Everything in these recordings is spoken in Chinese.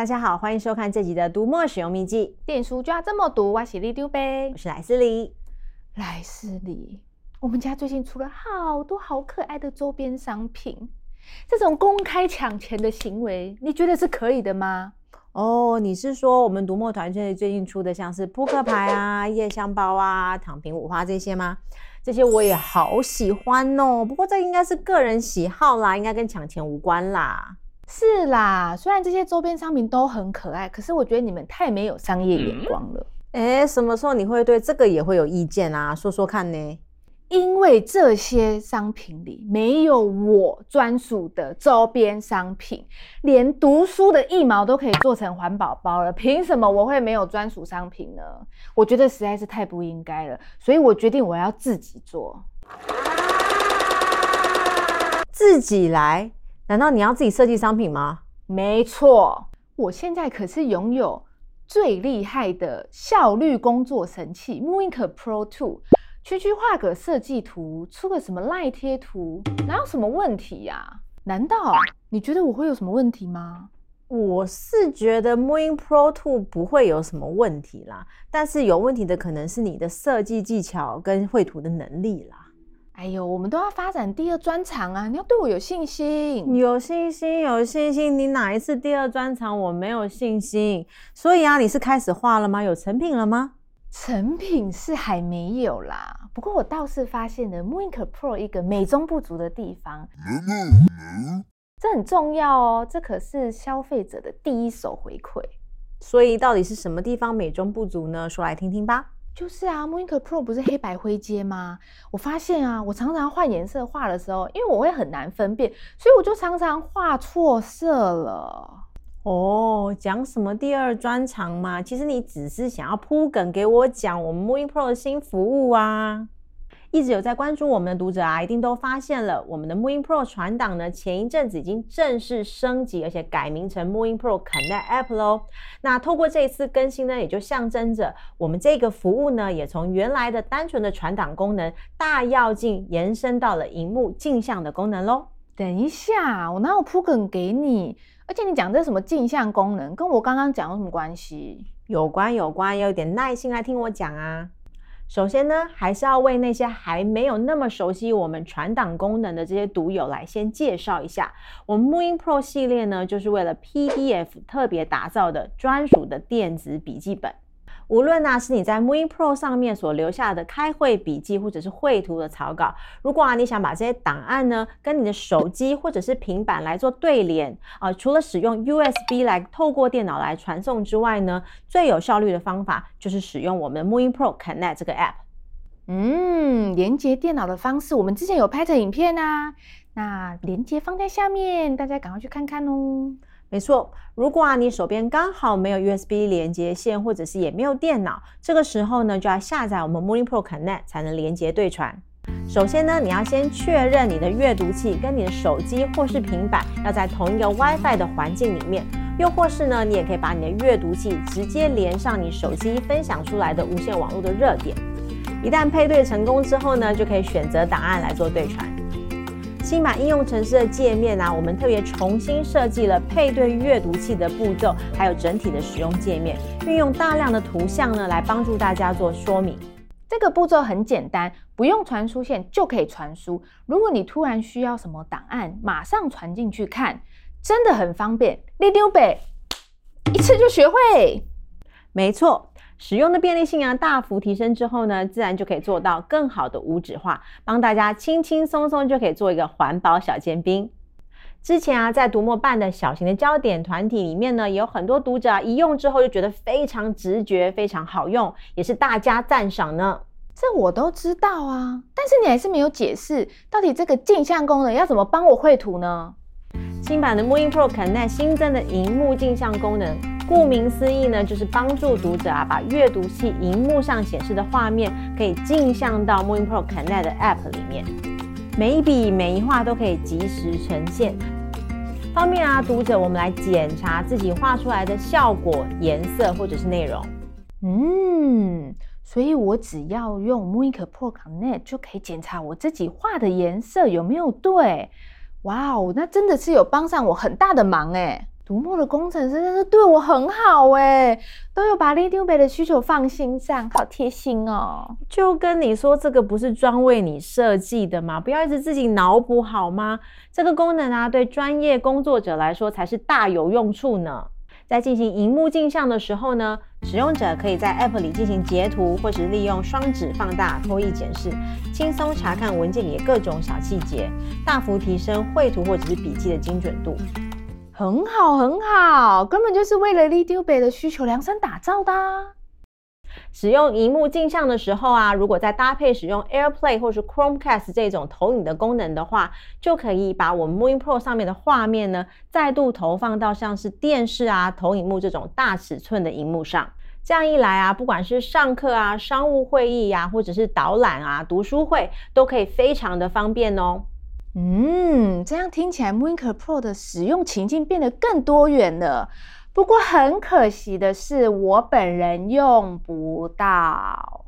大家好，欢迎收看这集的读墨使用秘技。电书就要这么读，我是里丢呗，我是莱斯里。莱斯里，我们家最近出了好多好可爱的周边商品，这种公开抢钱的行为，你觉得是可以的吗？哦，你是说我们读墨团队最近出的，像是扑克牌啊、夜香包啊、躺平五花这些吗？这些我也好喜欢哦。不过这应该是个人喜好啦，应该跟抢钱无关啦。是啦，虽然这些周边商品都很可爱，可是我觉得你们太没有商业眼光了。哎、嗯，什么时候你会对这个也会有意见啊？说说看呢？因为这些商品里没有我专属的周边商品，连读书的一毛都可以做成环保包了，凭什么我会没有专属商品呢？我觉得实在是太不应该了，所以我决定我要自己做，自己来。难道你要自己设计商品吗？没错，我现在可是拥有最厉害的效率工作神器 mooInk Pro Two，区区画个设计图，出个什么赖贴图，哪有什么问题呀、啊？难道你觉得我会有什么问题吗？我是觉得 mooInk Pro Two 不会有什么问题啦，但是有问题的可能是你的设计技巧跟绘图的能力啦。哎呦，我们都要发展第二专长啊！你要对我有信心，有信心，有信心。你哪一次第二专长我没有信心？所以啊，你是开始画了吗？有成品了吗？成品是还没有啦。不过我倒是发现了 mooInk Pro 一个美中不足的地方。这很重要哦，这可是消费者的第一手回馈。所以到底是什么地方美中不足呢？说来听听吧。就是啊，mooInk Pro 不是黑白灰阶吗？我发现啊，我常常换颜色画的时候，因为我会很难分辨，所以我就常常画错色了。哦，讲什么第二专长嘛？其实你只是想要铺梗给我讲我们 mooInk Pro 的新服务啊。一直有在关注我们的读者啊，一定都发现了我们的 mooInk Pro 传档呢，前一阵子已经正式升级，而且改名成 mooInk Pro Connect App 喽。那透过这一次更新呢，也就象征着我们这个服务呢，也从原来的单纯的传档功能，大要进延伸到了荧幕镜像的功能喽。等一下，我哪有铺梗给你？而且你讲这什么镜像功能，跟我刚刚讲有什么关系？有关有关，要有点耐心来听我讲啊。首先呢，还是要为那些还没有那么熟悉我们传档功能的这些读友来先介绍一下，我们 Moon Pro 系列呢，就是为了 PDF 特别打造的专属的电子笔记本。无论啊是你在 mooInk Pro 上面所留下的开会笔记，或者是绘图的草稿，如果啊你想把这些档案呢跟你的手机或者是平板来做对联啊，除了使用 USB 来透过电脑来传送之外呢，最有效率的方法就是使用我们 mooInk Pro Connect 这个 App。嗯，连接电脑的方式，我们之前有拍成影片啊，那连接放在下面，大家赶快去看看哦。没错，如果啊你手边刚好没有 USB 连接线，或者是也没有电脑，这个时候呢就要下载我们 mooInk Pro Connect 才能连接对传。首先呢，你要先确认你的阅读器跟你的手机或是平板要在同一个 WiFi 的环境里面，又或是呢，你也可以把你的阅读器直接连上你手机分享出来的无线网络的热点。一旦配对成功之后呢，就可以选择档案来做对传。新版应用程式的界面啊，我们特别重新设计了配对阅读器的步骤，还有整体的使用界面，运用大量的图像呢，来帮助大家做说明。这个步骤很简单，不用传输线就可以传输。如果你突然需要什么档案，马上传进去看，真的很方便。里丢贝，一次就学会。没错。使用的便利性啊，大幅提升之后呢，自然就可以做到更好的无纸化，帮大家轻轻松松就可以做一个环保小尖兵。之前啊，在读墨办的小型的焦点团体里面呢，也有很多读者啊，一用之后就觉得非常直觉，非常好用，也是大家赞赏呢。这我都知道啊，但是你还是没有解释，到底这个镜像功能要怎么帮我绘图呢？新版的 mooInk Pro Connect 新增的荧幕镜像功能。顾名思义呢，就是帮助读者啊，把阅读器荧幕上显示的画面可以镜像到 MoonPro Connect 的 App 里面，每一笔每一画都可以即时呈现，方便啊读者我们来检查自己画出来的效果、颜色或者是内容。嗯，所以我只要用 MoonPro Connect 就可以检查我自己画的颜色有没有对。哇哦，那真的是有帮上我很大的忙诶。读墨的工程师真是对我很好哎，都有把 Leadube 的需求放心上，好贴心哦。就跟你说，这个不是专为你设计的吗？不要一直自己脑补好吗？这个功能啊，对专业工作者来说才是大有用处呢。在进行萤幕镜像的时候呢，使用者可以在 App 里进行截图，或是利用双指放大、拖曳检视，轻松查看文件里的各种小细节，大幅提升绘图或者是笔记的精准度。很好，很好，根本就是为了 Leadube 的需求量身打造的啊。使用荧幕镜像的时候啊，如果再搭配使用 AirPlay 或是 Chromecast 这种投影的功能的话，就可以把我们 Moon Pro 上面的画面呢，再度投放到像是电视啊、投影幕这种大尺寸的荧幕上。这样一来啊，不管是上课啊、商务会议呀、啊，或者是导览啊、读书会，都可以非常的方便哦。嗯，这样听起来，Moving Pro 的使用情境变得更多元了。不过很可惜的是，我本人用不到。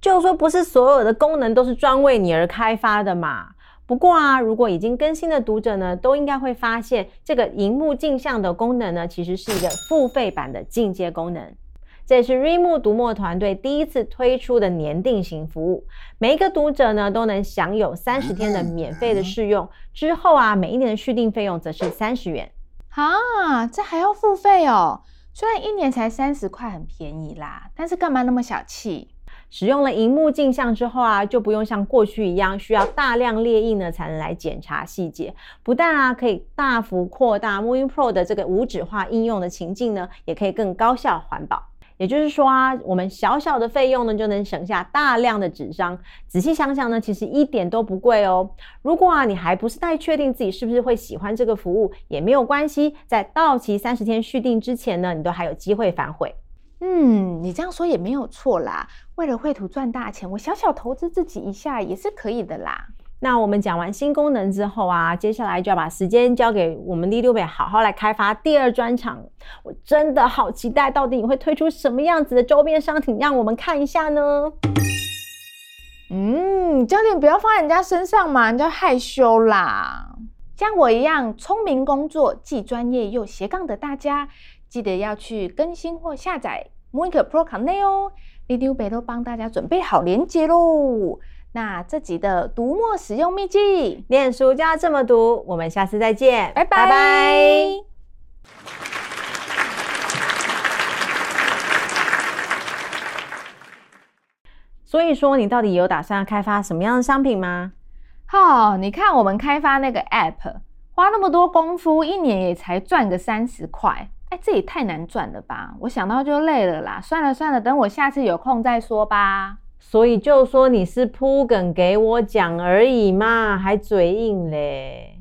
就说不是所有的功能都是专为你而开发的嘛。不过啊，如果已经更新的读者呢，都应该会发现，这个荧幕镜像的功能呢，其实是一个付费版的进阶功能。这也是 Readmoo 读墨团队第一次推出的年定型服务，每一个读者呢都能享有三十天的免费的试用，之后啊，每一年的续订费用则是三十元。啊，这还要付费哦？虽然一年才三十块，很便宜啦，但是干嘛那么小气？使用了荧幕镜像之后啊，就不用像过去一样需要大量列印呢才能来检查细节，不但啊可以大幅扩大 Moving Pro 的这个无纸化应用的情境呢，也可以更高效环保。也就是说啊，我们小小的费用呢，就能省下大量的纸张。仔细想想呢，其实一点都不贵哦。如果啊，你还不是太确定自己是不是会喜欢这个服务，也没有关系，在到期三十天续订之前呢，你都还有机会反悔。嗯，你这样说也没有错啦。为了绘图赚大钱，我小小投资自己一下也是可以的啦。那我们讲完新功能之后啊，接下来就要把时间交给我们 Leadube 好好来开发第二专场。我真的好期待，到底你会推出什么样子的周边商品，让我们看一下呢？嗯，焦点不要放在人家身上嘛，人家害羞啦。像我一样聪明工作、既专业又斜杠的大家，记得要去更新或下载 Moving Pro Connect 哦。Leadube 都帮大家准备好连接喽。那这集的读墨使用秘技，念书就要这么读。我们下次再见，拜拜拜拜。所以说，你到底有打算要开发什么样的商品吗？哦，你看我们开发那个 App，花那么多功夫，一年也才赚个三十块，哎，这也太难赚了吧！我想到就累了啦。算了算了，等我下次有空再说吧。所以就说你是铺梗给我讲而已嘛，还嘴硬嘞。